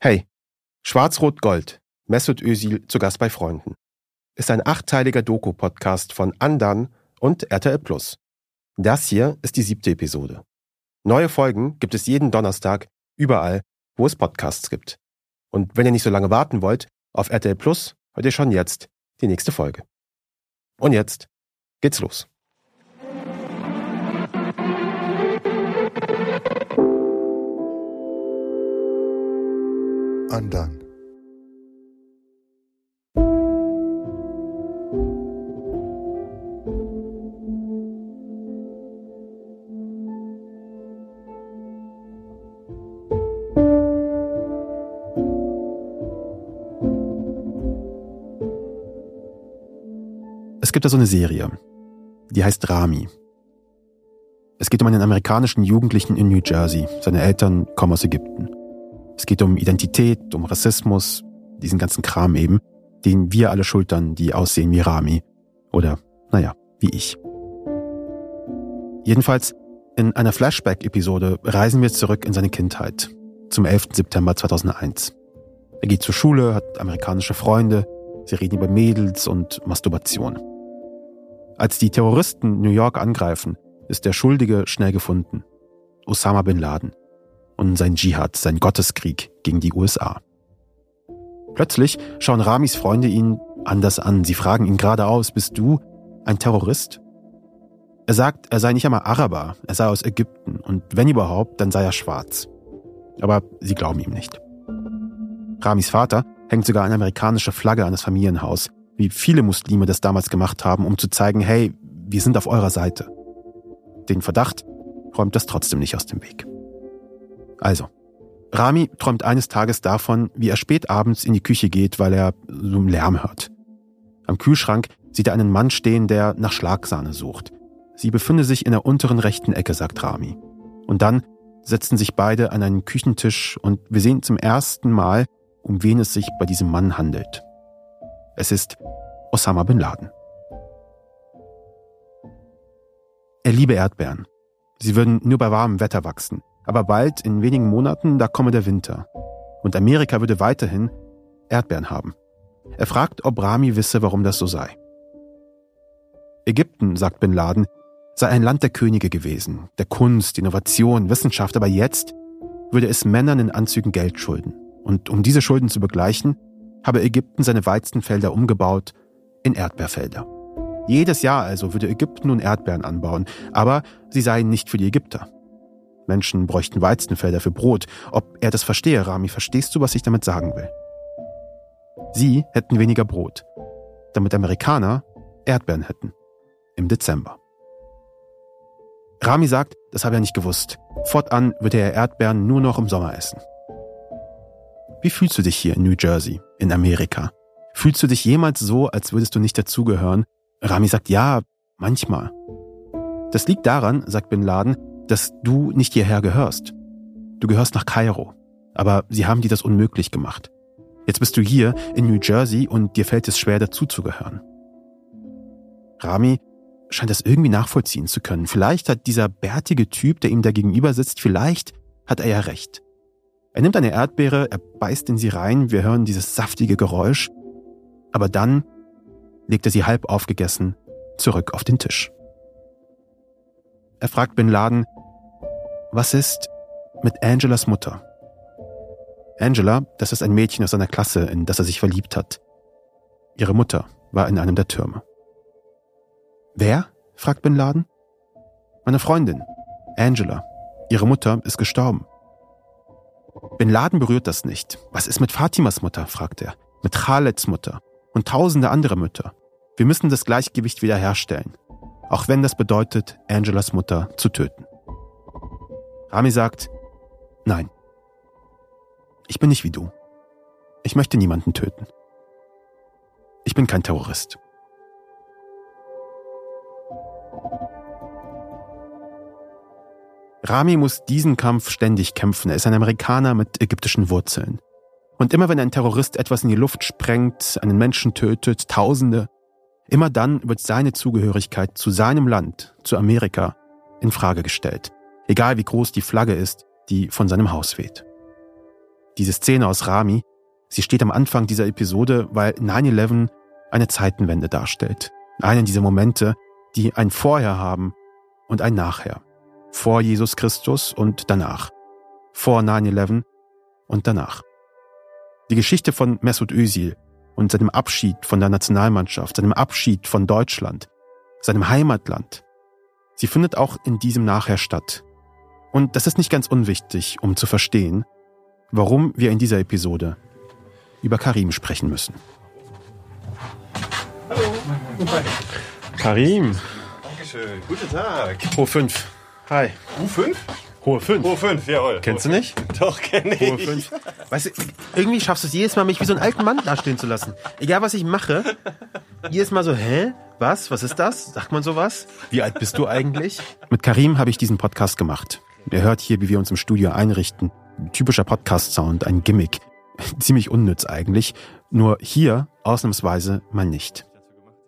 Hey, Schwarz-Rot-Gold, Mesut Özil zu Gast bei Freunden, ist ein achtteiliger Doku-Podcast von Andan und RTL Plus. Das hier ist die siebte Episode. Neue Folgen gibt es jeden Donnerstag überall, wo es Podcasts gibt. Und wenn ihr nicht so lange warten wollt, auf RTL Plus hört ihr schon jetzt die nächste Folge. Und jetzt geht's los. Undone. Es gibt da so eine Serie, die heißt Rami. Es geht um einen amerikanischen Jugendlichen in New Jersey. Seine Eltern kommen aus Ägypten. Es geht um Identität, um Rassismus, diesen ganzen Kram eben, den wir alle schultern, die aussehen wie Rami. Oder, naja, wie ich. Jedenfalls, in einer Flashback-Episode reisen wir zurück in seine Kindheit, zum 11. September 2001. Er geht zur Schule, hat amerikanische Freunde, sie reden über Mädels und Masturbation. Als die Terroristen New York angreifen, ist der Schuldige schnell gefunden. Osama bin Laden und sein Dschihad, sein Gotteskrieg gegen die USA. Plötzlich schauen Ramis Freunde ihn anders an. Sie fragen ihn geradeaus, bist du ein Terrorist? Er sagt, er sei nicht einmal Araber, er sei aus Ägypten und wenn überhaupt, dann sei er schwarz. Aber sie glauben ihm nicht. Ramis Vater hängt sogar eine amerikanische Flagge an das Familienhaus, wie viele Muslime das damals gemacht haben, um zu zeigen, hey, wir sind auf eurer Seite. Den Verdacht räumt das trotzdem nicht aus dem Weg. Also, Rami träumt eines Tages davon, wie er spät abends in die Küche geht, weil er so einen Lärm hört. Am Kühlschrank sieht er einen Mann stehen, der nach Schlagsahne sucht. Sie befinde sich in der unteren rechten Ecke, sagt Rami. Und dann setzen sich beide an einen Küchentisch und wir sehen zum ersten Mal, um wen es sich bei diesem Mann handelt. Es ist Osama bin Laden. Er liebe Erdbeeren. Sie würden nur bei warmem Wetter wachsen. Aber bald, in wenigen Monaten, da komme der Winter. Und Amerika würde weiterhin Erdbeeren haben. Er fragt, ob Rami wisse, warum das so sei. Ägypten, sagt Bin Laden, sei ein Land der Könige gewesen, der Kunst, Innovation, Wissenschaft, aber jetzt würde es Männern in Anzügen Geld schulden. Und um diese Schulden zu begleichen, habe Ägypten seine Weizenfelder umgebaut in Erdbeerfelder. Jedes Jahr also würde Ägypten nun Erdbeeren anbauen, aber sie seien nicht für die Ägypter. Menschen bräuchten Weizenfelder für Brot. Ob er das verstehe, Rami, verstehst du, was ich damit sagen will? Sie hätten weniger Brot, damit Amerikaner Erdbeeren hätten. Im Dezember. Rami sagt, das habe er nicht gewusst. Fortan würde er Erdbeeren nur noch im Sommer essen. Wie fühlst du dich hier in New Jersey, in Amerika? Fühlst du dich jemals so, als würdest du nicht dazugehören? Rami sagt ja, manchmal. Das liegt daran, sagt Bin Laden, dass du nicht hierher gehörst. Du gehörst nach Kairo. Aber sie haben dir das unmöglich gemacht. Jetzt bist du hier in New Jersey und dir fällt es schwer dazuzugehören. Rami scheint das irgendwie nachvollziehen zu können. Vielleicht hat dieser bärtige Typ, der ihm da gegenüber sitzt, vielleicht hat er ja recht. Er nimmt eine Erdbeere, er beißt in sie rein, wir hören dieses saftige Geräusch, aber dann legt er sie halb aufgegessen zurück auf den Tisch. Er fragt Bin Laden, was ist mit Angelas Mutter? Angela, das ist ein Mädchen aus seiner Klasse, in das er sich verliebt hat. Ihre Mutter war in einem der Türme. Wer? fragt Bin Laden. Meine Freundin, Angela. Ihre Mutter ist gestorben. Bin Laden berührt das nicht. Was ist mit Fatimas Mutter? fragt er. Mit Khaleds Mutter und tausende andere Mütter. Wir müssen das Gleichgewicht wiederherstellen. Auch wenn das bedeutet, Angelas Mutter zu töten. Rami sagt, nein. Ich bin nicht wie du. Ich möchte niemanden töten. Ich bin kein Terrorist. Rami muss diesen Kampf ständig kämpfen. Er ist ein Amerikaner mit ägyptischen Wurzeln. Und immer wenn ein Terrorist etwas in die Luft sprengt, einen Menschen tötet, Tausende, immer dann wird seine Zugehörigkeit zu seinem Land, zu Amerika, in Frage gestellt egal wie groß die Flagge ist, die von seinem Haus weht. Diese Szene aus Rami, sie steht am Anfang dieser Episode, weil 9-11 eine Zeitenwende darstellt. Einen dieser Momente, die ein Vorher haben und ein Nachher. Vor Jesus Christus und danach. Vor 9-11 und danach. Die Geschichte von Mesut Özil und seinem Abschied von der Nationalmannschaft, seinem Abschied von Deutschland, seinem Heimatland, sie findet auch in diesem Nachher statt. Und das ist nicht ganz unwichtig, um zu verstehen, warum wir in dieser Episode über Karim sprechen müssen. Hallo. Karim. Dankeschön. Guten Tag. Hohe 5. Hi. U5? Hohe 5. Hohe 5, jawohl. Kennst du nicht? Doch, kenne ich. Hohe 5. Weißt du, irgendwie schaffst du es jedes Mal, mich wie so einen alten Mann dastehen zu lassen. Egal, was ich mache. Jedes Mal so, hä? Was? Was ist das? Sagt man sowas? Wie alt bist du eigentlich? Mit Karim habe ich diesen Podcast gemacht. Ihr hört hier, wie wir uns im Studio einrichten. Ein typischer Podcast-Sound, ein Gimmick. Ziemlich unnütz eigentlich. Nur hier ausnahmsweise mal nicht.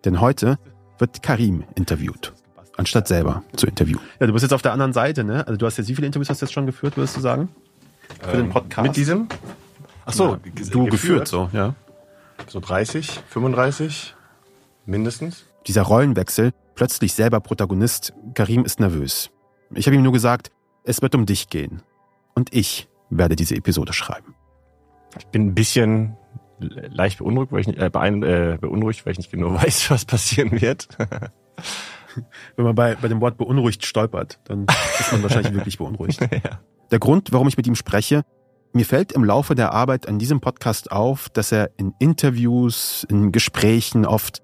Denn heute wird Karim interviewt, anstatt selber zu interviewen. Ja, du bist jetzt auf der anderen Seite, ne? Also du hast jetzt, wie viele Interviews hast du jetzt schon geführt, würdest du sagen? Für den Podcast? Ähm, Mit diesem? Ach so, Ja, du geführt so, ja. So 30, 35 mindestens. Dieser Rollenwechsel, plötzlich selber Protagonist, Karim ist nervös. Ich habe ihm nur gesagt, es wird um dich gehen. Und ich werde diese Episode schreiben. Ich bin ein bisschen leicht beunruhigt, weil ich nicht, äh, äh, beunruhigt, weil ich nicht genau weiß, was passieren wird. Wenn man bei, bei dem Wort beunruhigt stolpert, dann ist man wahrscheinlich wirklich beunruhigt. ja. Der Grund, warum ich mit ihm spreche, mir fällt im Laufe der Arbeit an diesem Podcast auf, dass er in Interviews, in Gesprächen oft,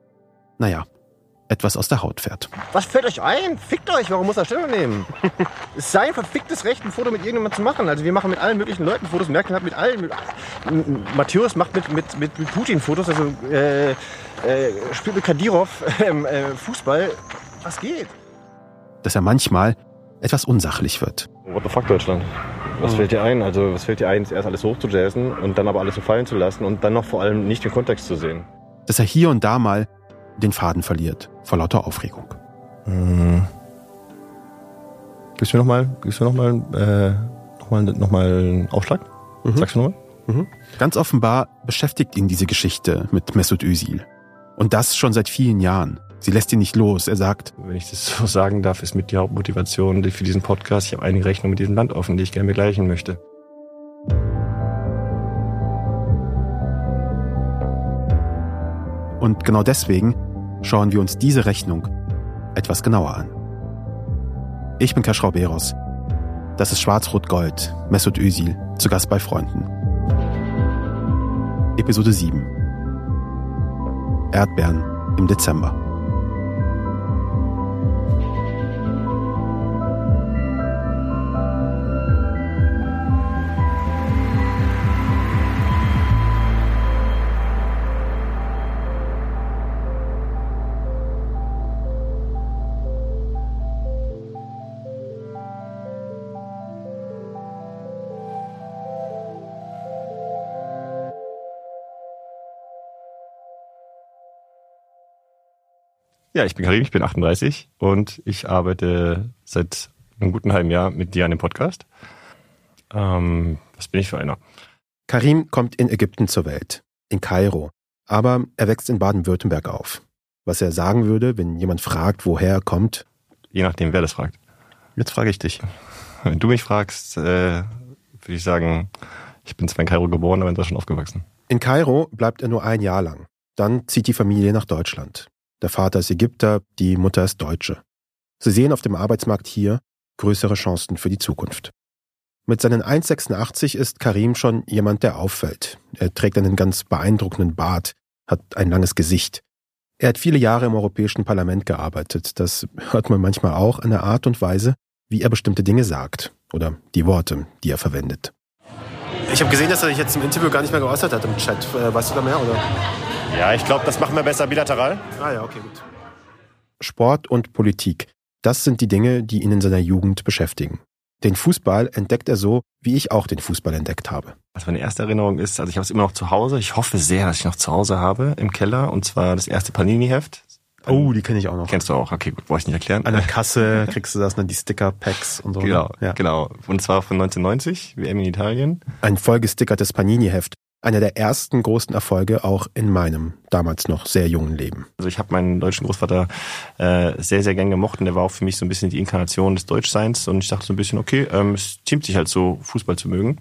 naja, etwas aus der Haut fährt. Was fällt euch ein? Fickt euch, warum muss er Stellung nehmen? es ist sein verficktes Recht, ein Foto mit irgendjemandem zu machen. Also wir machen mit allen möglichen Leuten Fotos. Merkel hat mit allen. Mit, Matthäus macht mit, mit, mit, mit Putin Fotos. Also äh, äh, spielt mit Kadirov ähm, äh, Fußball. Was geht? Dass er manchmal etwas unsachlich wird. What the fuck Deutschland? Was fällt dir ein? Also was fällt dir ein, erst alles hochzujazzen und dann aber alles so fallen zu lassen und dann noch vor allem nicht den Kontext zu sehen? Dass er hier und da mal den Faden verliert, vor lauter Aufregung. Hm. Gibst du mir nochmal noch mal, äh, noch mal, noch mal einen Aufschlag? Mhm. Sagst du nochmal? Ganz offenbar beschäftigt ihn diese Geschichte mit Mesut Özil. Und das schon seit vielen Jahren. Sie lässt ihn nicht los. Er sagt, Wenn ich das so sagen darf, ist mit die Hauptmotivation für diesen Podcast. Ich habe einige Rechnungen mit diesem Land offen, die ich gerne begleichen möchte. und genau deswegen schauen wir uns diese Rechnung etwas genauer an. Ich bin Kaschrau Beros. Das ist Schwarz-Rot-Gold, Mesut Özil, zu Gast bei Freunden. Episode 7. Erdbeeren im Dezember. Ja, ich bin Karim, ich bin 38 und ich arbeite seit einem guten halben Jahr mit dir an dem Podcast. Ähm, was bin ich für einer? Karim kommt in Ägypten zur Welt, in Kairo, aber er wächst in Baden-Württemberg auf. Was er sagen würde, wenn jemand fragt, woher er kommt, Je nachdem, wer das fragt. jetzt frage ich dich. Wenn du mich fragst, äh, würde ich sagen, ich bin zwar in Kairo geboren, aber in Deutschland aufgewachsen. In Kairo bleibt er nur ein Jahr lang. Dann zieht die Familie nach Deutschland. Der Vater ist Ägypter, die Mutter ist Deutsche. Sie sehen auf dem Arbeitsmarkt hier größere Chancen für die Zukunft. Mit seinen 1,86 ist Karim schon jemand, der auffällt. Er trägt einen ganz beeindruckenden Bart, hat ein langes Gesicht. Er hat viele Jahre im Europäischen Parlament gearbeitet. Das hört man manchmal auch an der Art und Weise, wie er bestimmte Dinge sagt oder die Worte, die er verwendet. Ich habe gesehen, dass er sich jetzt im Interview gar nicht mehr geäußert hat im Chat. Äh, Weißt du da mehr, oder? Ja, ich glaube, das machen wir besser bilateral. Ah ja, okay, gut. Sport und Politik, das sind die Dinge, die ihn in seiner Jugend beschäftigen. Den Fußball entdeckt er so, wie ich auch den Fußball entdeckt habe. Was meine erste Erinnerung ist, also ich habe es immer noch zu Hause. Ich hoffe sehr, dass ich noch zu Hause habe im Keller. Und zwar das erste Panini-Heft. Oh, die kenne ich auch noch. Kennst du auch? Okay, gut, brauche ich nicht erklären. An der Kasse kriegst du das, dann die Sticker-Packs und so. ne? Genau, Ja. genau. Und zwar von 1990, WM in Italien. Ein vollgestickertes Panini-Heft. Einer der ersten großen Erfolge auch in meinem damals noch sehr jungen Leben. Also ich habe meinen deutschen Großvater äh, sehr, sehr gern gemocht und der war auch für mich so ein bisschen die Inkarnation des Deutschseins und ich dachte so ein bisschen, okay, ähm, es ziemt sich halt so, Fußball zu mögen.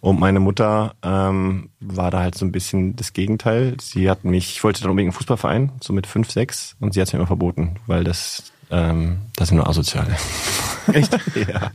Und meine Mutter ähm, war da halt so ein bisschen das Gegenteil. Sie hat mich, ich wollte dann unbedingt einen Fußballverein, so mit fünf, sechs, und sie hat es mir immer verboten, weil das, ähm, das sind nur Asoziale. Echt? ja.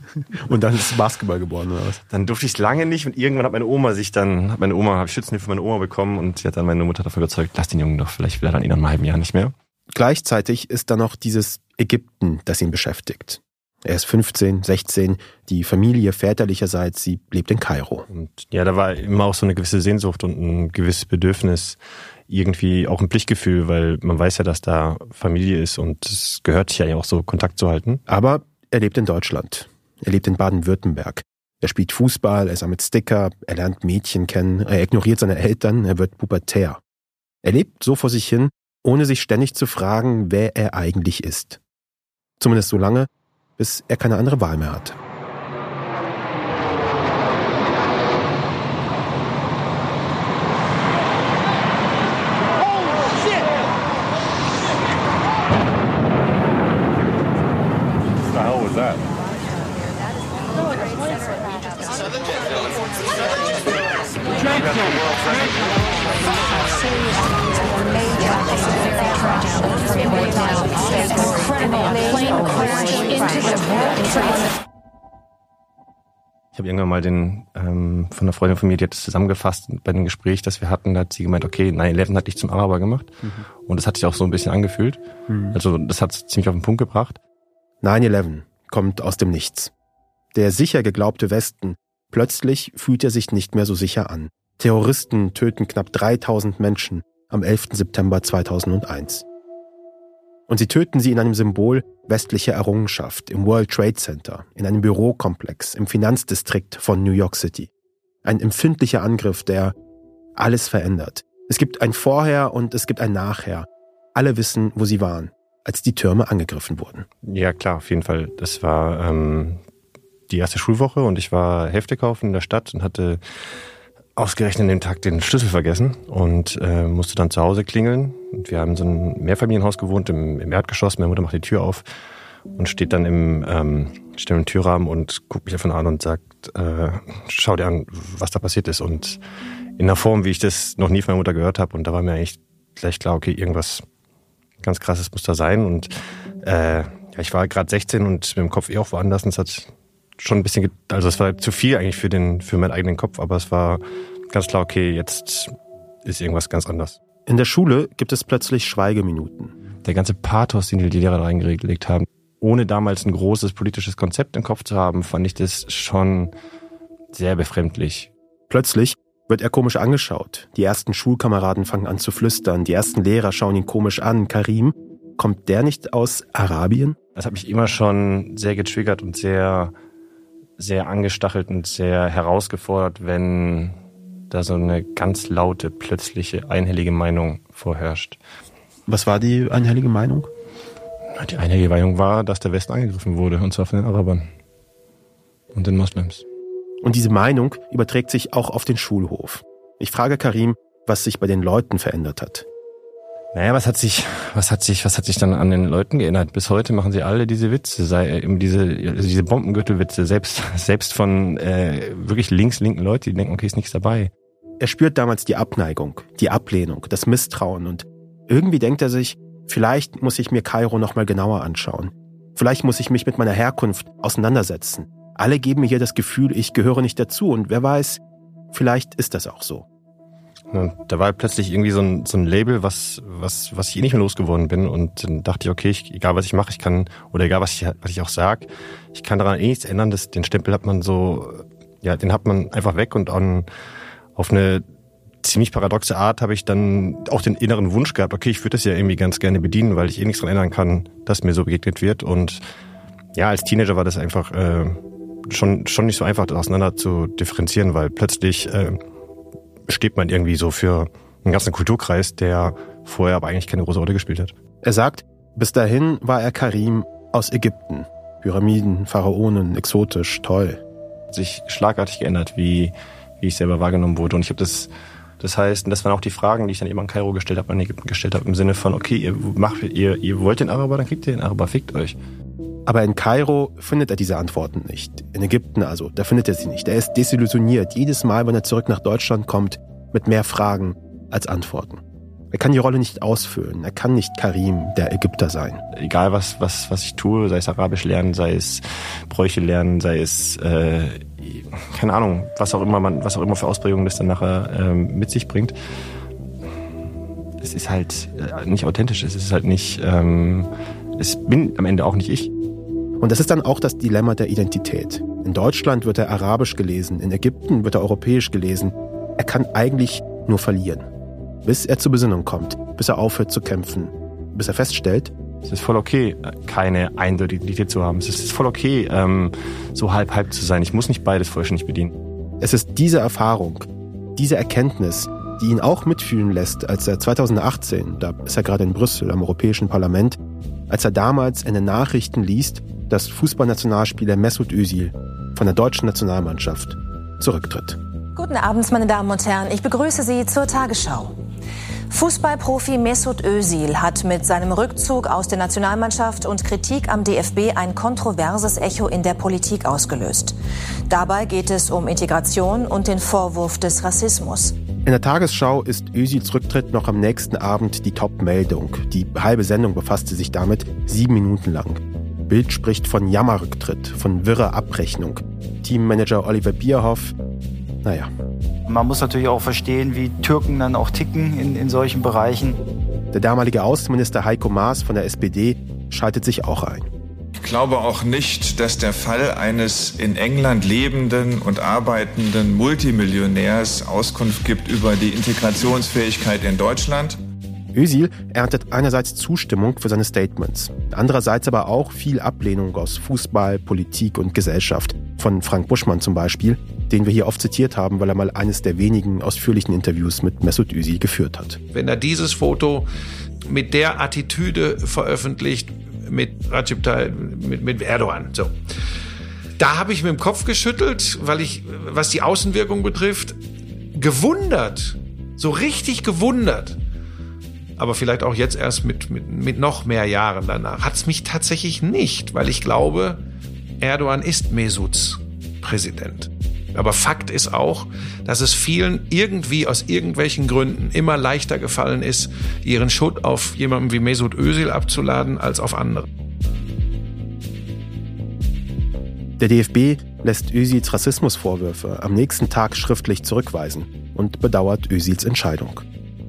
Und dann ist Basketball geboren, oder was? Dann durfte ich es lange nicht und irgendwann hat meine Oma sich dann, hat meine Oma, habe ich Schützenhilfe für meine Oma bekommen und sie hat dann meine Mutter davon überzeugt, lass den Jungen doch, vielleicht will er dann in einem halben Jahr nicht mehr. Gleichzeitig ist da noch dieses Ägypten, das ihn beschäftigt. Er ist 15, 16, die Familie väterlicherseits, sie lebt in Kairo. Und ja, da war immer auch so eine gewisse Sehnsucht und ein gewisses Bedürfnis, irgendwie auch ein Pflichtgefühl, weil man weiß ja, dass da Familie ist und es gehört sich ja auch so, Kontakt zu halten. Aber er lebt in Deutschland. Er lebt in Baden-Württemberg. Er spielt Fußball, er sammelt Sticker, er lernt Mädchen kennen, er ignoriert seine Eltern, er wird pubertär. Er lebt so vor sich hin, ohne sich ständig zu fragen, wer er eigentlich ist. Zumindest so lange, bis er keine andere Wahl mehr hat. What the hell was that? Ich habe irgendwann mal den ähm, von einer Freundin von mir, die hat das zusammengefasst bei dem Gespräch, das wir hatten, da hat sie gemeint, okay, 9-11 hat dich zum Araber gemacht. Und das hat sich auch so ein bisschen angefühlt. Also das hat ziemlich auf den Punkt gebracht. 9-11 kommt aus dem Nichts. Der sicher geglaubte Westen, plötzlich fühlt er sich nicht mehr so sicher an. Terroristen töten knapp 3000 Menschen am 11. September 2001. Und sie töten sie in einem Symbol westlicher Errungenschaft im World Trade Center, in einem Bürokomplex im Finanzdistrikt von New York City. Ein empfindlicher Angriff, der alles verändert. Es gibt ein Vorher und es gibt ein Nachher. Alle wissen, wo sie waren, als die Türme angegriffen wurden. Ja, klar, auf jeden Fall. Das war ähm, die erste Schulwoche und ich war Hefte kaufen in der Stadt und hatte ausgerechnet an dem Tag den Schlüssel vergessen und äh, musste dann zu Hause klingeln. Und wir haben so ein Mehrfamilienhaus gewohnt im, im Erdgeschoss. Meine Mutter macht die Tür auf und steht dann im, ähm, steht im Türrahmen und guckt mich davon an und sagt, äh, schau dir an, was da passiert ist. Und in einer Form, wie ich das noch nie von meiner Mutter gehört habe. Und da war mir eigentlich gleich klar, okay, irgendwas ganz krasses muss da sein. Und äh, ja, ich war gerade 16 und mit dem Kopf eh auch woanders. Und es hat schon ein bisschen, also es war zu viel eigentlich für den, für meinen eigenen Kopf, aber es war ganz klar, okay, jetzt ist irgendwas ganz anders. In der Schule gibt es plötzlich Schweigeminuten. Der ganze Pathos, den die Lehrer da reingelegt haben, ohne damals ein großes politisches Konzept im Kopf zu haben, fand ich das schon sehr befremdlich. Plötzlich wird er komisch angeschaut. Die ersten Schulkameraden fangen an zu flüstern. Die ersten Lehrer schauen ihn komisch an. Karim, kommt der nicht aus Arabien? Das hat mich immer schon sehr getriggert und sehr, sehr angestachelt und sehr herausgefordert, wenn da so eine ganz laute, plötzliche, einhellige Meinung vorherrscht. Was war die einhellige Meinung? Die einhellige Meinung war, dass der Westen angegriffen wurde, und zwar von den Arabern und den Moslems. Und diese Meinung überträgt sich auch auf den Schulhof. Ich frage Karim, was sich bei den Leuten verändert hat. Naja, was hat sich, was hat sich, was hat sich dann an den Leuten geändert? Bis heute machen sie alle diese Witze, sei eben diese, also diese Bombengürtelwitze, selbst, selbst von äh, wirklich links-linken Leuten, die denken, okay, ist nichts dabei. Er spürt damals die Abneigung, die Ablehnung, das Misstrauen und irgendwie denkt er sich, vielleicht muss ich mir Kairo nochmal genauer anschauen. Vielleicht muss ich mich mit meiner Herkunft auseinandersetzen. Alle geben mir hier das Gefühl, ich gehöre nicht dazu und wer weiß, vielleicht ist das auch so. Und da war plötzlich irgendwie so ein, so ein Label, was, was, was ich eh nicht mehr losgeworden bin. Und dann dachte ich, okay, ich, egal was ich mache, ich kann, oder egal was ich, was ich auch sag, ich kann daran eh nichts ändern. Das, den Stempel hat man so, ja, den hat man einfach weg und an, auf eine ziemlich paradoxe Art habe ich dann auch den inneren Wunsch gehabt, okay, ich würde das ja irgendwie ganz gerne bedienen, weil ich eh nichts daran ändern kann, dass mir so begegnet wird. Und ja, als Teenager war das einfach äh, schon, schon nicht so einfach, das auseinander zu differenzieren, weil plötzlich äh, steht man irgendwie so für einen ganzen Kulturkreis, der vorher aber eigentlich keine große Rolle gespielt hat. Er sagt, bis dahin war er Karim aus Ägypten. Pyramiden, Pharaonen, exotisch, toll. Sich schlagartig geändert, wie, wie ich selber wahrgenommen wurde. Und ich habe das, das heißt, und das waren auch die Fragen, die ich dann eben an Kairo gestellt habe, an Ägypten gestellt habe, im Sinne von, okay, ihr, macht, ihr, ihr wollt den Araber, dann kriegt ihr den Araber, fickt euch. Aber in Kairo findet er diese Antworten nicht. In Ägypten also, da findet er sie nicht. Er ist desillusioniert jedes Mal, wenn er zurück nach Deutschland kommt, mit mehr Fragen als Antworten. Er kann die Rolle nicht ausfüllen. Er kann nicht Karim, der Ägypter sein. Egal was, was, was ich tue, sei es Arabisch lernen, sei es Bräuche lernen, sei es, äh, keine Ahnung, was auch immer man, was auch immer für Ausprägungen das dann nachher äh, mit sich bringt. Es ist halt äh, nicht authentisch. Es ist halt nicht, ähm, es bin am Ende auch nicht ich. Und das ist dann auch das Dilemma der Identität. In Deutschland wird er arabisch gelesen, in Ägypten wird er europäisch gelesen. Er kann eigentlich nur verlieren. Bis er zur Besinnung kommt, bis er aufhört zu kämpfen, bis er feststellt, es ist voll okay, keine eindeutige Identität zu haben. Es ist voll okay, ähm, so halb-halb zu sein. Ich muss nicht beides vollständig bedienen. Es ist diese Erfahrung, diese Erkenntnis, die ihn auch mitfühlen lässt, als er 2018, da ist er gerade in Brüssel am Europäischen Parlament, als er damals in den Nachrichten liest, dass Fußballnationalspieler Mesut Özil von der deutschen Nationalmannschaft zurücktritt. Guten Abend, meine Damen und Herren. Ich begrüße Sie zur Tagesschau. Fußballprofi Mesut Özil hat mit seinem Rückzug aus der Nationalmannschaft und Kritik am DFB ein kontroverses Echo in der Politik ausgelöst. Dabei geht es um Integration und den Vorwurf des Rassismus. In der Tagesschau ist Özils Rücktritt noch am nächsten Abend die Top-Meldung. Die halbe Sendung befasste sich damit, sieben Minuten lang. Bild spricht von Jammerrücktritt, von wirrer Abrechnung. Teammanager Oliver Bierhoff, naja. Man muss natürlich auch verstehen, wie Türken dann auch ticken in, in solchen Bereichen. Der damalige Außenminister Heiko Maas von der SPD schaltet sich auch ein. Ich glaube auch nicht, dass der Fall eines in England lebenden und arbeitenden Multimillionärs Auskunft gibt über die Integrationsfähigkeit in Deutschland. Özil erntet einerseits Zustimmung für seine Statements, andererseits aber auch viel Ablehnung aus Fußball, Politik und Gesellschaft. Von Frank Buschmann zum Beispiel, den wir hier oft zitiert haben, weil er mal eines der wenigen ausführlichen Interviews mit Mesut Özil geführt hat. Wenn er dieses Foto mit der Attitüde veröffentlicht, mit Recep mit, mit Erdogan, so. Da habe ich mit dem Kopf geschüttelt, weil ich, was die Außenwirkung betrifft, gewundert, so richtig gewundert, aber vielleicht auch jetzt erst mit, mit, mit noch mehr Jahren danach, hat es mich tatsächlich nicht, weil ich glaube, Erdogan ist Mesuts Präsident. Aber Fakt ist auch, dass es vielen irgendwie aus irgendwelchen Gründen immer leichter gefallen ist, ihren Schutt auf jemanden wie Mesut Özil abzuladen als auf andere. Der DFB lässt Özils Rassismusvorwürfe am nächsten Tag schriftlich zurückweisen und bedauert Özils Entscheidung.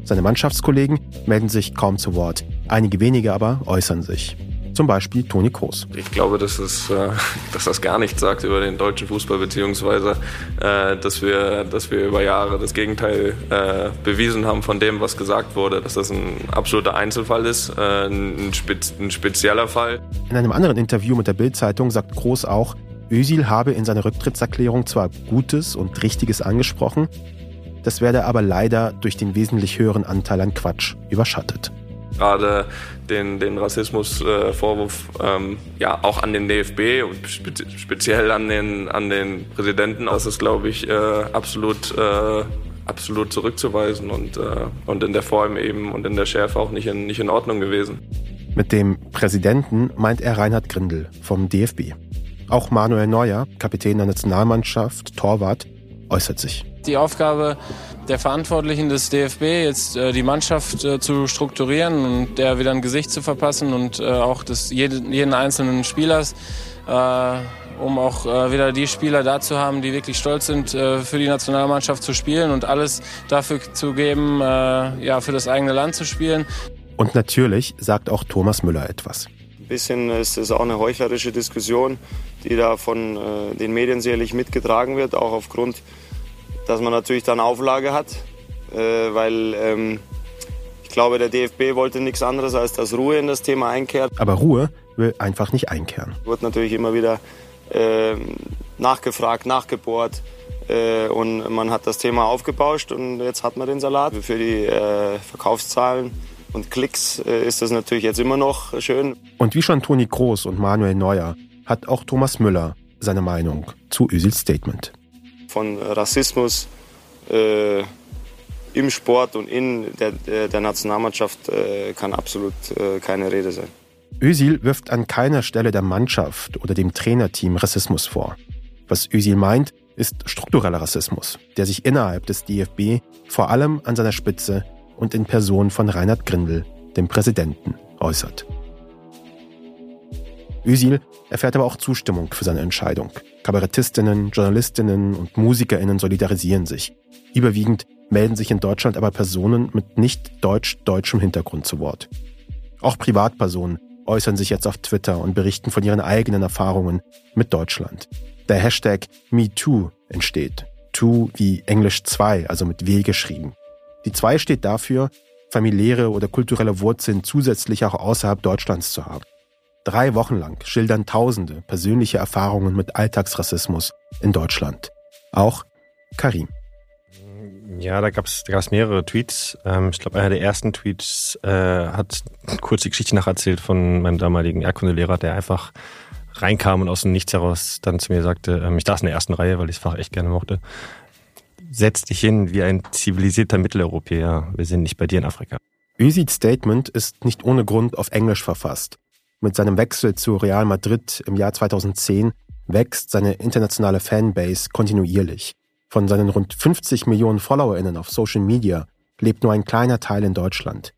Seine Mannschaftskollegen melden sich kaum zu Wort, einige wenige aber äußern sich. Zum Beispiel Toni Kroos. Ich glaube, dass, es, äh, dass das gar nichts sagt über den deutschen Fußball, beziehungsweise äh, dass, wir, dass wir über Jahre das Gegenteil äh, bewiesen haben von dem, was gesagt wurde, dass das ein absoluter Einzelfall ist, ein, spez ein spezieller Fall. In einem anderen Interview mit der Bild-Zeitung sagt Kroos auch, Özil habe in seiner Rücktrittserklärung zwar Gutes und Richtiges angesprochen, das werde aber leider durch den wesentlich höheren Anteil an Quatsch überschattet. Gerade den, den Rassismusvorwurf äh, ähm, ja auch an den DFB und spe speziell an den, an den Präsidenten, das ist, glaube ich, äh, absolut, äh, absolut zurückzuweisen und, äh, und in der Form eben und in der Schärfe auch nicht in, nicht in Ordnung gewesen. Mit dem Präsidenten meint er Reinhard Grindel vom DFB. Auch Manuel Neuer, Kapitän der Nationalmannschaft, Torwart, äußert sich die Aufgabe der Verantwortlichen des DFB, jetzt äh, die Mannschaft äh, zu strukturieren und der wieder ein Gesicht zu verpassen und äh, auch des jeden, jeden einzelnen Spielers, äh, um auch äh, wieder die Spieler da zu haben, die wirklich stolz sind, äh, für die Nationalmannschaft zu spielen und alles dafür zu geben, ja, für das eigene Land zu spielen. Und natürlich sagt auch Thomas Müller etwas. Ein bisschen ist es auch eine heuchlerische Diskussion, die da von den Medien sicherlich mitgetragen wird, auch aufgrund dass man natürlich dann Auflage hat, äh, weil ähm, ich glaube, der DFB wollte nichts anderes, als dass Ruhe in das Thema einkehrt. Aber Ruhe will einfach nicht einkehren. Wird natürlich immer wieder äh, nachgefragt, nachgebohrt. Äh, und man hat das Thema aufgebauscht und jetzt hat man den Salat. Für die äh, Verkaufszahlen und Klicks äh, ist das natürlich jetzt immer noch schön. Und wie schon Toni Groß und Manuel Neuer hat auch Thomas Müller seine Meinung zu Özils Statement. Von Rassismus äh, im Sport und in der, der Nationalmannschaft äh, kann absolut äh, keine Rede sein. Özil wirft an keiner Stelle der Mannschaft oder dem Trainerteam Rassismus vor. Was Özil meint, ist struktureller Rassismus, der sich innerhalb des DFB vor allem an seiner Spitze und in Person von Reinhard Grindel, dem Präsidenten, äußert. Özil erfährt aber auch Zustimmung für seine Entscheidung. Kabarettistinnen, Journalistinnen und Musikerinnen solidarisieren sich. Überwiegend melden sich in Deutschland aber Personen mit nicht deutsch-deutschem Hintergrund zu Wort. Auch Privatpersonen äußern sich jetzt auf Twitter und berichten von ihren eigenen Erfahrungen mit Deutschland. Der Hashtag MeToo entsteht. To wie Englisch 2, also mit W geschrieben. Die 2 steht dafür, familiäre oder kulturelle Wurzeln zusätzlich auch außerhalb Deutschlands zu haben. Drei Wochen lang schildern Tausende persönliche Erfahrungen mit Alltagsrassismus in Deutschland. Auch Karim. Ja, da gab es da gab's mehrere Tweets. Ähm, ich glaube, einer der ersten Tweets äh, hat kurz die Geschichte nacherzählt von meinem damaligen Erdkundelehrer, der einfach reinkam und aus dem Nichts heraus dann zu mir sagte, ähm, ich saß in der ersten Reihe, weil ich das Fach echt gerne mochte. Setz dich hin wie ein zivilisierter Mitteleuropäer. Wir sind nicht bei dir in Afrika. Özils Statement ist nicht ohne Grund auf Englisch verfasst. Mit seinem Wechsel zu Real Madrid im Jahr 2010 wächst seine internationale Fanbase kontinuierlich. Von seinen rund 50 Millionen FollowerInnen auf Social Media lebt nur ein kleiner Teil in Deutschland.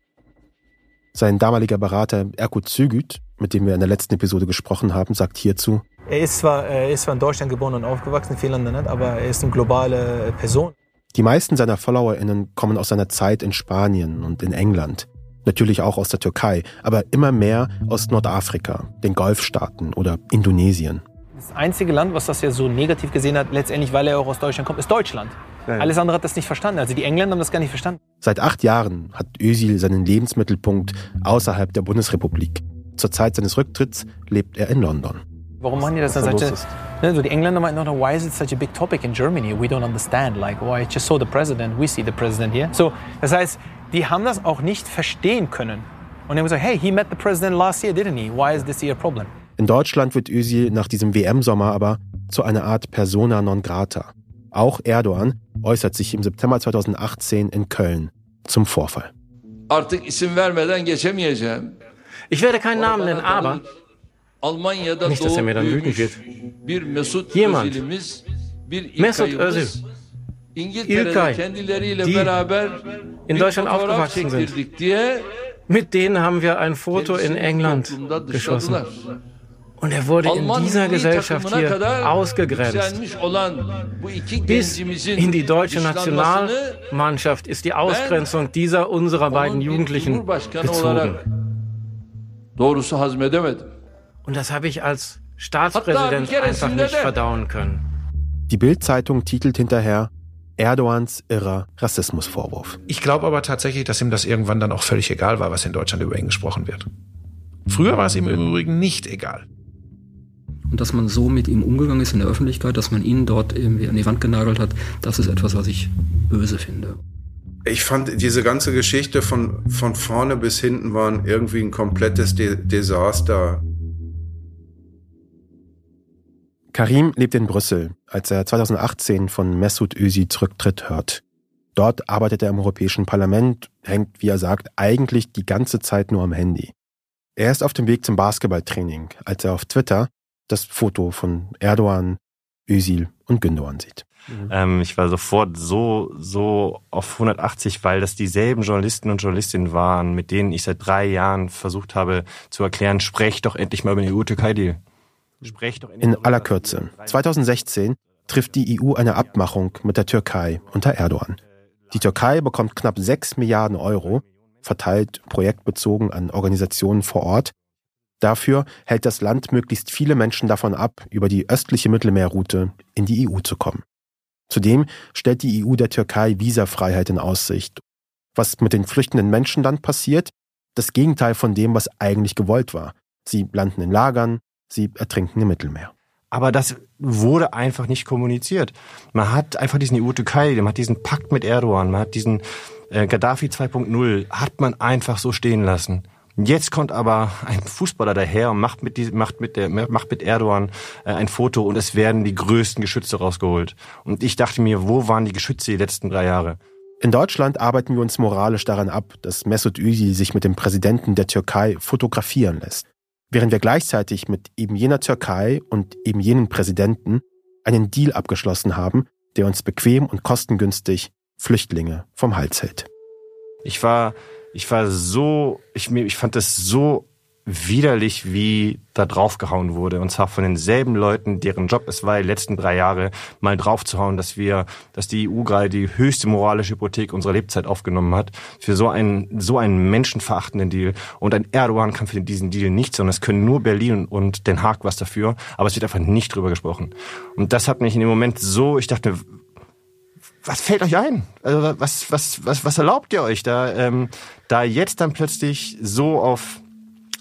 Sein damaliger Berater Erkut Zügüt, mit dem wir in der letzten Episode gesprochen haben, sagt hierzu, er ist, zwar, er ist zwar in Deutschland geboren und aufgewachsen, in vielen Ländern nicht, aber er ist eine globale Person. Die meisten seiner FollowerInnen kommen aus seiner Zeit in Spanien und in England. Natürlich auch aus der Türkei, aber immer mehr aus Nordafrika, den Golfstaaten oder Indonesien. Das einzige Land, was das ja so negativ gesehen hat, letztendlich, weil er auch aus Deutschland kommt, ist Deutschland. Nein. Alles andere hat das nicht verstanden. Also die Engländer haben das gar nicht verstanden. Seit acht Jahren hat Özil seinen Lebensmittelpunkt außerhalb der Bundesrepublik. Zur Zeit seines Rücktritts lebt er in London. Warum machen die das dann? Solche, ne, so die Engländer meinten noch, why is it such a big topic in Germany? We don't understand. Like, why just saw the president, we see the president here. So, das heißt, die haben das auch nicht verstehen können. Und die haben gesagt, hey, he met the president last year, didn't he? Why is this year a problem? In Deutschland wird Özil nach diesem WM-Sommer aber zu einer Art Persona non grata. Auch Erdogan äußert sich im September 2018 in Köln zum Vorfall. Ich werde keinen Namen nennen, aber nicht, dass er mir dann wütend wird. Jemand, Mesut Özil, Ilkay, die in Deutschland aufgewachsen sind, mit denen haben wir ein Foto in England geschossen. Und er wurde in dieser Gesellschaft hier ausgegrenzt. Bis in die deutsche Nationalmannschaft ist die Ausgrenzung dieser unserer beiden Jugendlichen gezogen. Und das habe ich als Staatspräsident einfach nicht verdauen können. Die Bild-Zeitung titelt hinterher Erdogans irrer Rassismusvorwurf. Ich glaube aber tatsächlich, dass ihm das irgendwann dann auch völlig egal war, was in Deutschland über ihn gesprochen wird. Früher war es ihm im Übrigen nicht egal und dass man so mit ihm umgegangen ist in der Öffentlichkeit, dass man ihn dort irgendwie an die Wand genagelt hat, das ist etwas, was ich böse finde. Ich fand, diese ganze Geschichte von, von vorne bis hinten war irgendwie ein komplettes De Desaster. Karim lebt in Brüssel, als er 2018 von Mesut Özil zurücktritt hört. Dort arbeitet er im Europäischen Parlament, hängt, wie er sagt, eigentlich die ganze Zeit nur am Handy. Er ist auf dem Weg zum Basketballtraining, als er auf Twitter das Foto von Erdogan, Özil und Gündogan sieht. Mhm. Ähm, ich war sofort so, so auf 180, weil das dieselben Journalisten und Journalistinnen waren, mit denen ich seit drei Jahren versucht habe zu erklären, sprecht doch endlich mal über den EU-Türkei-Deal. In aller Kürze. 2016 trifft die EU eine Abmachung mit der Türkei unter Erdogan. Die Türkei bekommt knapp 6 Milliarden Euro, verteilt projektbezogen an Organisationen vor Ort, Dafür hält das Land möglichst viele Menschen davon ab, über die östliche Mittelmeerroute in die EU zu kommen. Zudem stellt die EU der Türkei Visafreiheit in Aussicht. Was mit den flüchtenden Menschen dann passiert? Das Gegenteil von dem, was eigentlich gewollt war. Sie landen in Lagern, sie ertrinken im Mittelmeer. Aber das wurde einfach nicht kommuniziert. Man hat einfach diesen EU-Türkei, man hat diesen Pakt mit Erdogan, man hat diesen Äh, Gaddafi 2.0 hat man einfach so stehen lassen. Jetzt kommt aber ein Fußballer daher und macht mit, die, macht mit, der, macht mit Erdogan äh, ein Foto und es werden die größten Geschütze rausgeholt. Und ich dachte mir, wo waren die Geschütze die letzten drei Jahre? In Deutschland arbeiten wir uns moralisch daran ab, dass Mesut Özil sich mit dem Präsidenten der Türkei fotografieren lässt, während wir gleichzeitig mit eben jener Türkei und eben jenen Präsidenten einen Deal abgeschlossen haben, der uns bequem und kostengünstig Flüchtlinge vom Hals hält. Ich war ich war so, ich, ich fand das so widerlich, wie da draufgehauen wurde. Und zwar von denselben Leuten, deren Job es war, die letzten drei Jahre mal draufzuhauen, dass wir, dass die EU gerade die höchste moralische Hypothek unserer Lebzeit aufgenommen hat. Für so einen, so einen menschenverachtenden Deal. Und ein Erdogan kann für diesen Deal nichts, sondern es können nur Berlin und Den Haag was dafür. Aber es wird einfach nicht drüber gesprochen. Und das hat mich in dem Moment so, ich dachte, was fällt euch ein? Also was, was, was, was erlaubt ihr euch da, ähm, da jetzt dann plötzlich so auf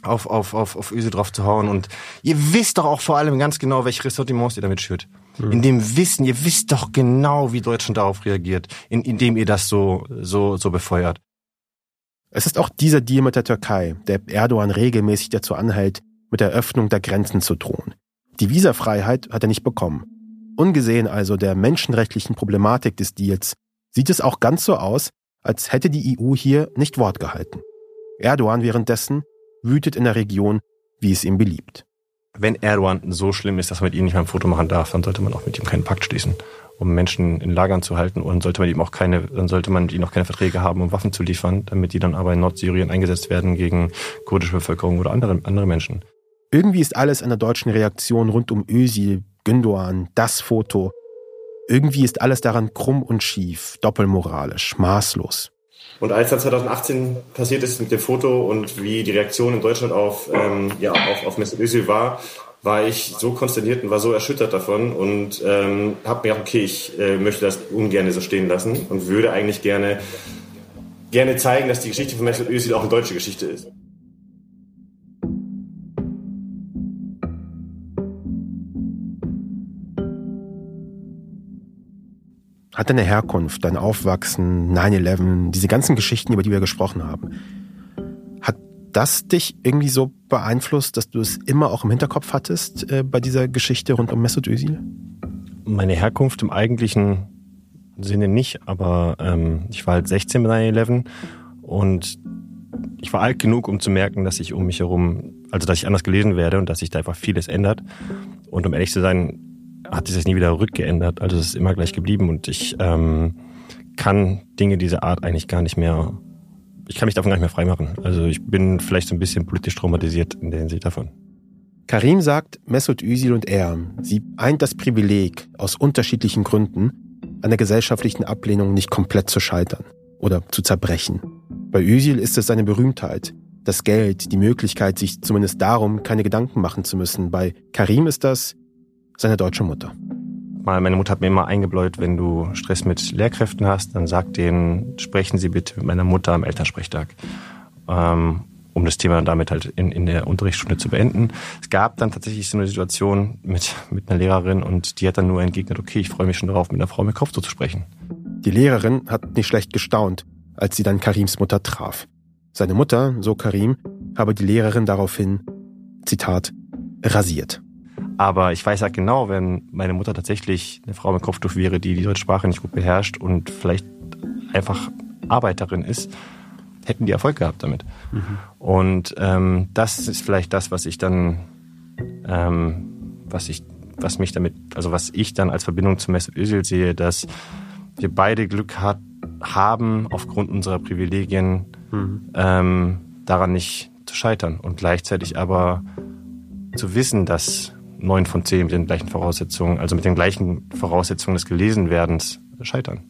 auf, auf, auf, auf Öse drauf zu hauen. Und ihr wisst doch auch vor allem ganz genau, welche Ressortiments ihr damit schürt. Mhm. In dem Wissen, ihr wisst doch genau, wie Deutschland darauf reagiert, in, indem ihr das so, so, so befeuert. Es ist auch dieser Deal mit der Türkei, der Erdogan regelmäßig dazu anhält, mit der Öffnung der Grenzen zu drohen. Die Visafreiheit hat er nicht bekommen. Ungesehen also der menschenrechtlichen Problematik des Deals sieht es auch ganz so aus, als hätte die EU hier nicht Wort gehalten. Erdogan währenddessen wütet in der Region, wie es ihm beliebt. Wenn Erdogan so schlimm ist, dass man mit ihm nicht mehr ein Foto machen darf, dann sollte man auch mit ihm keinen Pakt schließen, um Menschen in Lagern zu halten und sollte man ihm auch keine, dann sollte man mit ihm auch keine Verträge haben, um Waffen zu liefern, damit die dann aber in Nordsyrien eingesetzt werden gegen kurdische Bevölkerung oder andere, andere Menschen. Irgendwie ist alles an der deutschen Reaktion rund um Özil Gündoğan, das Foto. Irgendwie ist alles daran krumm und schief, doppelmoralisch, maßlos. Und als dann 2018 passiert ist mit dem Foto und wie die Reaktion in Deutschland auf, ähm, ja, auf, auf Mesut Özil war, war ich so konsterniert und war so erschüttert davon und ähm, habe mir gedacht, okay, ich äh, möchte das ungern so stehen lassen und würde eigentlich gerne, gerne zeigen, dass die Geschichte von Mesut Özil auch eine deutsche Geschichte ist. Hat deine Herkunft, dein Aufwachsen, 9-11, diese ganzen Geschichten, über die wir gesprochen haben, hat das dich irgendwie so beeinflusst, dass du es immer auch im Hinterkopf hattest äh, bei dieser Geschichte rund um Mesut Özil? Meine Herkunft im eigentlichen Sinne nicht, aber ähm, ich war halt 16 bei 9-11 und ich war alt genug, um zu merken, dass ich um mich herum, also dass ich anders gelesen werde und dass sich da einfach vieles ändert. Und um ehrlich zu sein, hat sich das nie wieder rückgeändert. Also es ist immer gleich geblieben und ich ähm, kann Dinge dieser Art eigentlich gar nicht mehr, ich kann mich davon gar nicht mehr freimachen. Also ich bin vielleicht so ein bisschen politisch traumatisiert in der Hinsicht davon. Karim sagt, Mesut Özil und er, sie eint das Privileg, aus unterschiedlichen Gründen an der gesellschaftlichen Ablehnung nicht komplett zu scheitern oder zu zerbrechen. Bei Özil ist es seine Berühmtheit, das Geld, die Möglichkeit, sich zumindest darum keine Gedanken machen zu müssen. Bei Karim ist das seine deutsche Mutter. Meine Mutter hat mir immer eingebläut, wenn du Stress mit Lehrkräften hast, dann sag denen, sprechen Sie bitte mit meiner Mutter am Elternsprechtag. Ähm, um das Thema damit halt in, in der Unterrichtsstunde zu beenden. Es gab dann tatsächlich so eine Situation mit, mit einer Lehrerin und die hat dann nur entgegnet, okay, ich freue mich schon darauf, mit einer Frau mit Kopf zu sprechen. Die Lehrerin hat nicht schlecht gestaunt, als sie dann Karims Mutter traf. Seine Mutter, so Karim, habe die Lehrerin daraufhin, Zitat, rasiert. Aber ich weiß ja genau, wenn meine Mutter tatsächlich eine Frau mit Kopftuch wäre, die die deutsche Sprache nicht gut beherrscht und vielleicht einfach Arbeiterin ist, hätten die Erfolg gehabt damit. Mhm. Und ähm, das ist vielleicht das, was ich dann, ähm, was ich, was mich damit, also was ich dann als Verbindung zu Mesut Özil sehe, dass wir beide Glück hat, haben, aufgrund unserer Privilegien mhm. ähm, daran nicht zu scheitern und gleichzeitig aber zu wissen, dass neun von zehn mit den gleichen Voraussetzungen, also mit den gleichen Voraussetzungen des Gelesenwerdens scheitern.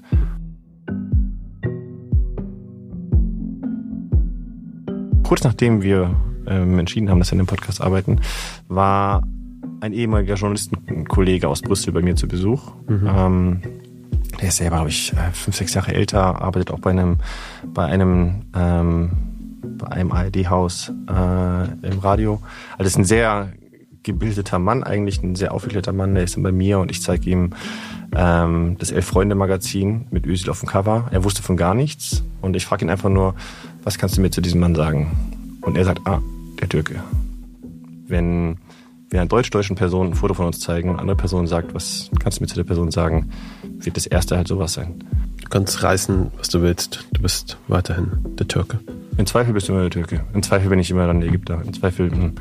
Kurz nachdem wir ähm, entschieden haben, dass wir in dem Podcast arbeiten, war ein ehemaliger Journalistenkollege aus Brüssel bei mir zu Besuch. Mhm. Ähm, der ist selber, glaube ich, äh, fünf, sechs Jahre älter, arbeitet auch bei einem, bei einem, ähm, bei einem ARD-Haus äh, im Radio. Also ist ein sehr gebildeter Mann, eigentlich ein sehr aufgeklärter Mann. Der ist dann bei mir und ich zeige ihm ähm, das Elf-Freunde-Magazin mit Özil auf dem Cover. Er wusste von gar nichts und ich frage ihn einfach nur, was kannst du mir zu diesem Mann sagen? Und er sagt, ah, der Türke. Wenn wir einer deutsch-deutschen Person ein Foto von uns zeigen und eine andere Person sagt, was kannst du mir zu der Person sagen, wird das erste halt sowas sein. Du kannst reißen, was du willst. Du bist weiterhin der Türke. In Zweifel bist du immer der Türke. In Zweifel bin ich immer dann der Ägypter. In Zweifel. Mh.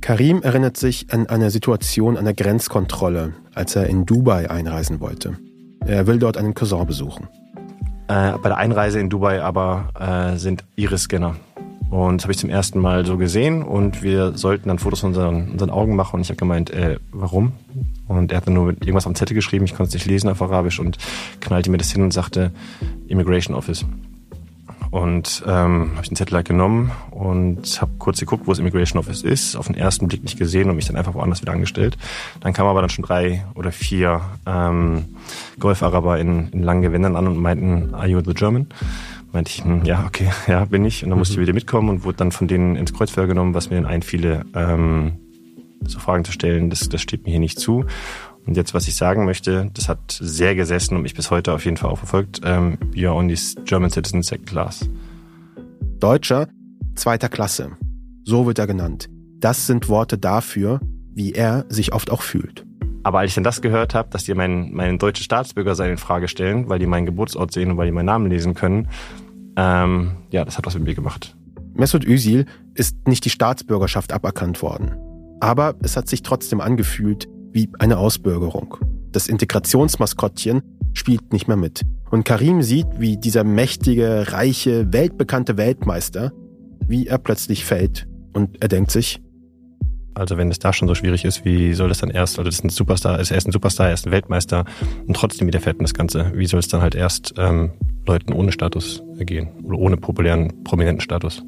Karim erinnert sich an eine Situation an der Grenzkontrolle, als er in Dubai einreisen wollte. Er will dort einen Cousin besuchen. Äh, bei der Einreise in Dubai aber äh, sind Iris-Scanner. Und das habe ich zum ersten Mal so gesehen und wir sollten dann Fotos von unseren, unseren Augen machen und ich habe gemeint, äh, warum? Und er hat dann nur irgendwas am Zettel geschrieben, ich konnte es nicht lesen auf Arabisch und knallte mir das hin und sagte Immigration Office. Und ähm, habe ich den Zettel halt genommen und habe kurz geguckt, wo das Immigration Office ist. Auf den ersten Blick nicht gesehen und mich dann einfach woanders wieder angestellt. Dann kamen aber dann schon drei oder vier ähm, Golf-Araber in, in langen Gewändern an und meinten, are you the German? meinte ich, hm, ja, okay, ja, bin ich. Und dann musste ich mhm. wieder mitkommen und wurde dann von denen ins Kreuzfeuer genommen, was mir dann einfiele, ähm, so Fragen zu stellen, das, das steht mir hier nicht zu. Und jetzt, was ich sagen möchte, das hat sehr gesessen und mich bis heute auf jeden Fall auch verfolgt. Ähm, you're only German citizen second class. Deutscher zweiter Klasse. So wird er genannt. Das sind Worte dafür, wie er sich oft auch fühlt. Aber als ich dann das gehört habe, dass die meinen, meinen deutschen Staatsbürgersein in Frage stellen, weil die meinen Geburtsort sehen und weil die meinen Namen lesen können, ähm, ja, das hat was mit mir gemacht. Mesut Özil ist nicht die Staatsbürgerschaft aberkannt worden. Aber es hat sich trotzdem angefühlt wie eine Ausbürgerung. Das Integrationsmaskottchen spielt nicht mehr mit. Und Karim sieht, wie dieser mächtige, reiche, weltbekannte Weltmeister, wie er plötzlich fällt. Und er denkt sich, also wenn es da schon so schwierig ist, wie soll das dann erst, also das ist ein Superstar, ist erst ein Superstar, er ist ein Weltmeister und trotzdem widerfährt das Ganze. Wie soll es dann halt erst ähm, Leuten ohne Status ergehen oder ohne populären, prominenten Status?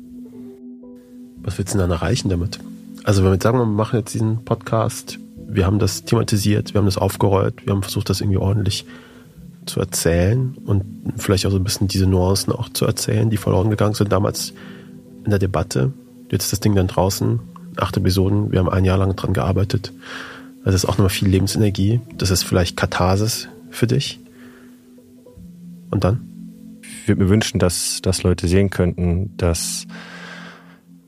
Was willst du denn dann erreichen damit? Also wenn wir jetzt sagen, wir machen jetzt diesen Podcast, wir haben das thematisiert, wir haben das aufgerollt, wir haben versucht, das irgendwie ordentlich zu erzählen und vielleicht auch so ein bisschen diese Nuancen auch zu erzählen, die verloren gegangen sind damals in der Debatte. Jetzt ist das Ding dann draußen acht Episoden. Wir haben ein Jahr lang dran gearbeitet. Das ist auch nochmal viel Lebensenergie. Das ist vielleicht Katharsis für dich. Und dann? Ich würde mir wünschen, dass, dass Leute sehen könnten, dass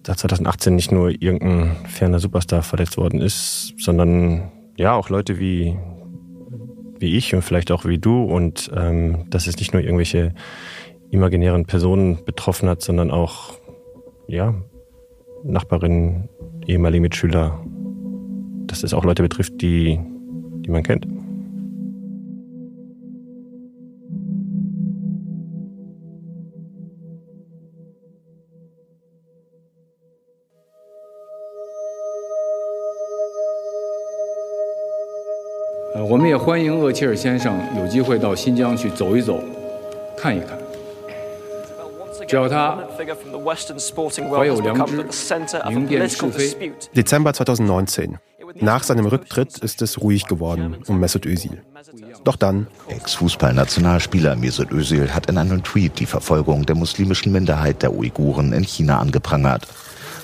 da 2018 nicht nur irgendein ferner Superstar verletzt worden ist, sondern ja auch Leute wie, wie ich und vielleicht auch wie du und ähm, dass es nicht nur irgendwelche imaginären Personen betroffen hat, sondern auch ja Nachbarinnen, ehemalige Mitschüler, dass es auch Leute betrifft, die, die man kennt. 我们也欢迎厄齐尔先生有机会到新疆去走一走，看一看。Dezember 2019. Nach seinem Rücktritt ist es ruhig geworden um Mesut Özil. Doch dann. Ex-Fußballnationalspieler Mesut Özil hat in einem Tweet die Verfolgung der muslimischen Minderheit der Uiguren in China angeprangert.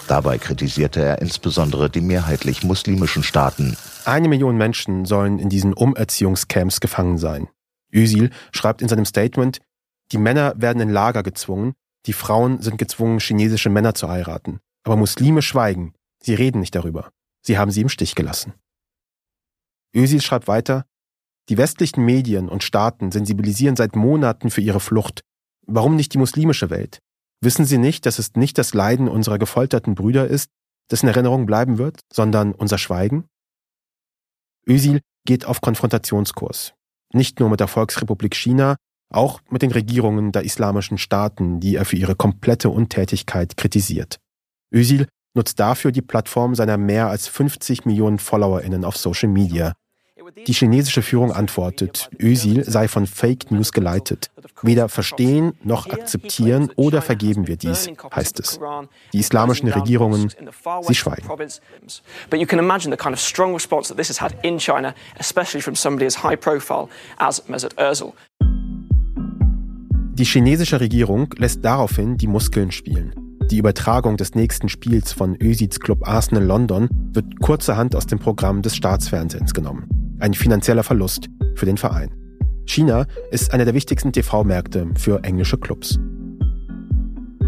Dabei kritisierte er insbesondere die mehrheitlich muslimischen Staaten. Eine Million Menschen sollen in diesen Umerziehungscamps gefangen sein. Özil schreibt in seinem Statement, die Männer werden in Lager gezwungen, die Frauen sind gezwungen, chinesische Männer zu heiraten. Aber Muslime schweigen. Sie reden nicht darüber. Sie haben sie im Stich gelassen. Özil schreibt weiter, die westlichen Medien und Staaten sensibilisieren seit Monaten für ihre Flucht. Warum nicht die muslimische Welt? Wissen sie nicht, dass es nicht das Leiden unserer gefolterten Brüder ist, das in Erinnerung bleiben wird, sondern unser Schweigen? Özil geht auf Konfrontationskurs. Nicht nur mit der Volksrepublik China, auch mit den Regierungen der islamischen Staaten, die er für ihre komplette Untätigkeit kritisiert. Özil nutzt dafür die Plattform seiner mehr als 50 Millionen FollowerInnen auf Social Media. Die chinesische Führung antwortet, Özil sei von Fake News geleitet. Weder verstehen noch akzeptieren oder vergeben wir dies, heißt es. Die islamischen Regierungen, sie schweigen. But you can imagine the kind of strong response that this has had in China, especially from somebody as high profile as Mesut Özil. Die chinesische Regierung lässt daraufhin die Muskeln spielen. Die Übertragung des nächsten Spiels von Özils Club Arsenal London wird kurzerhand aus dem Programm des Staatsfernsehens genommen. Ein finanzieller Verlust für den Verein. China ist einer der wichtigsten TV-Märkte für englische Clubs.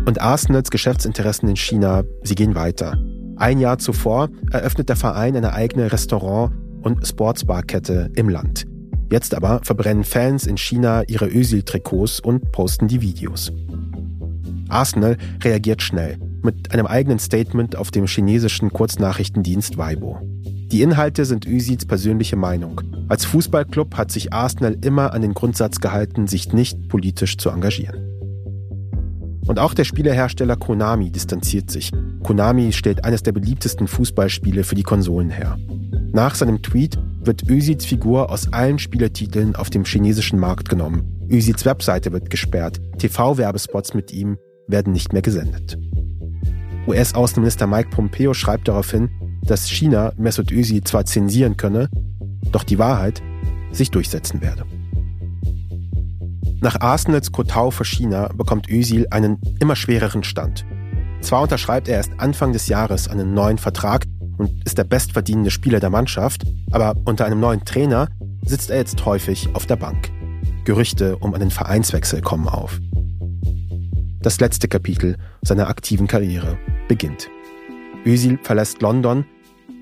Und Arsenals Geschäftsinteressen in China, sie gehen weiter. Ein Jahr zuvor eröffnet der Verein eine eigene Restaurant- und Sportsbarkette im Land. Jetzt aber verbrennen Fans in China ihre Özil-Trikots und posten die Videos. Arsenal reagiert schnell mit einem eigenen Statement auf dem chinesischen Kurznachrichtendienst Weibo. Die Inhalte sind Özils persönliche Meinung. Als Fußballclub hat sich Arsenal immer an den Grundsatz gehalten, sich nicht politisch zu engagieren. Und auch der Spielehersteller Konami distanziert sich. Konami stellt eines der beliebtesten Fußballspiele für die Konsolen her. Nach seinem Tweet wird Özils Figur aus allen Spielertiteln auf dem chinesischen Markt genommen. Özils Webseite wird gesperrt, TV-Werbespots mit ihm werden nicht mehr gesendet. US-Außenminister Mike Pompeo schreibt daraufhin, dass China Mesut Özil zwar zensieren könne, doch die Wahrheit sich durchsetzen werde. Nach Arsenals Kotau für China bekommt Özil einen immer schwereren Stand. Zwar unterschreibt er erst Anfang des Jahres einen neuen Vertrag und ist der bestverdienende Spieler der Mannschaft, aber unter einem neuen Trainer sitzt er jetzt häufig auf der Bank. Gerüchte um einen Vereinswechsel kommen auf. Das letzte Kapitel seiner aktiven Karriere beginnt. Özil verlässt London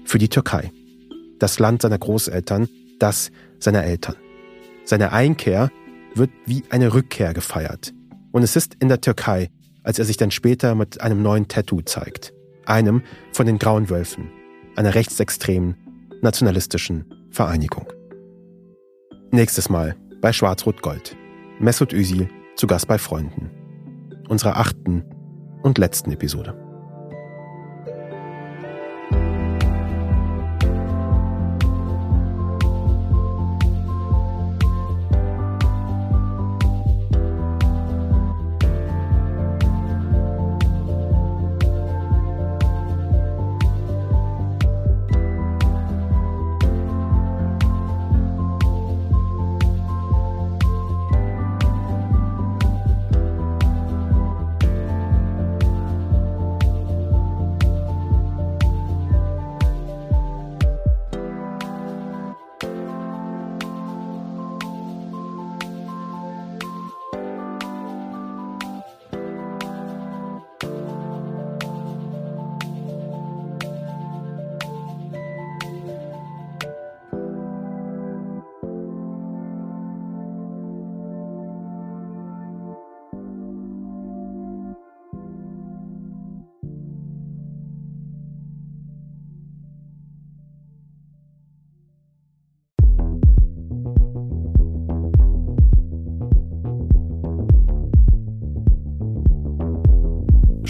für die Türkei, das Land seiner Großeltern, das seiner Eltern. Seine Einkehr wird wie eine Rückkehr gefeiert. Und es ist in der Türkei, als er sich dann später mit einem neuen Tattoo zeigt. Einem von den Grauen Wölfen, einer rechtsextremen, nationalistischen Vereinigung. Nächstes Mal bei Schwarz-Rot-Gold. Mesut Özil zu Gast bei Freunden unserer achten und letzten Episode.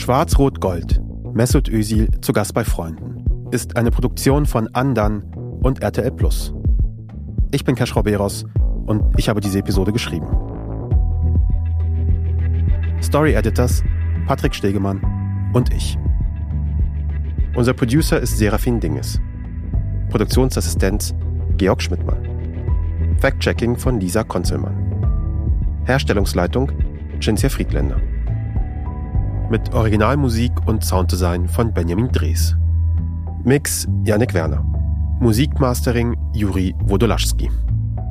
Schwarz-Rot-Gold. Mesut Özil zu Gast bei Freunden. Ist eine Produktion von Andan und RTL Plus. Ich bin Kesh Beros und ich habe diese Episode geschrieben. Story Editors Patrick Stegemann und ich. Unser Producer ist Serafin Dinges. Produktionsassistenz Georg Schmidtmann. Fact-Checking von Lisa Konzelmann. Herstellungsleitung Cinzia Friedländer mit Originalmusik und Sounddesign von Benjamin Drees. Mix Janik Werner. Musikmastering Juri Wodolaschski.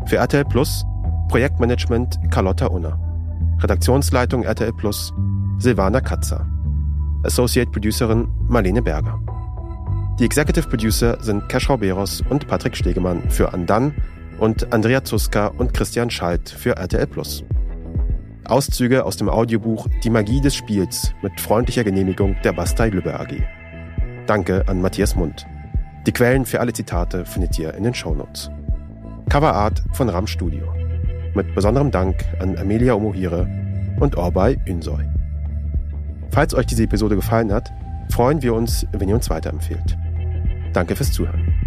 Für RTL Plus Projektmanagement Carlotta Unner. Redaktionsleitung RTL Plus Silvana Katzer. Associate Producerin Marlene Berger. Die Executive Producer sind Keschrau Beros und Patrick Stegemann für Andan und Andrea Zuska und Christian Schalt für RTL Plus. Auszüge aus dem Audiobuch Die Magie des Spiels mit freundlicher Genehmigung der Bastei Lübbe AG. Danke an Matthias Mund. Die Quellen für alle Zitate findet ihr in den Shownotes. Coverart von Ram Studio. Mit besonderem Dank an Amelia Omohire und Orbay Ünsoy. Falls euch diese Episode gefallen hat, freuen wir uns, wenn ihr uns weiterempfehlt. Danke fürs Zuhören.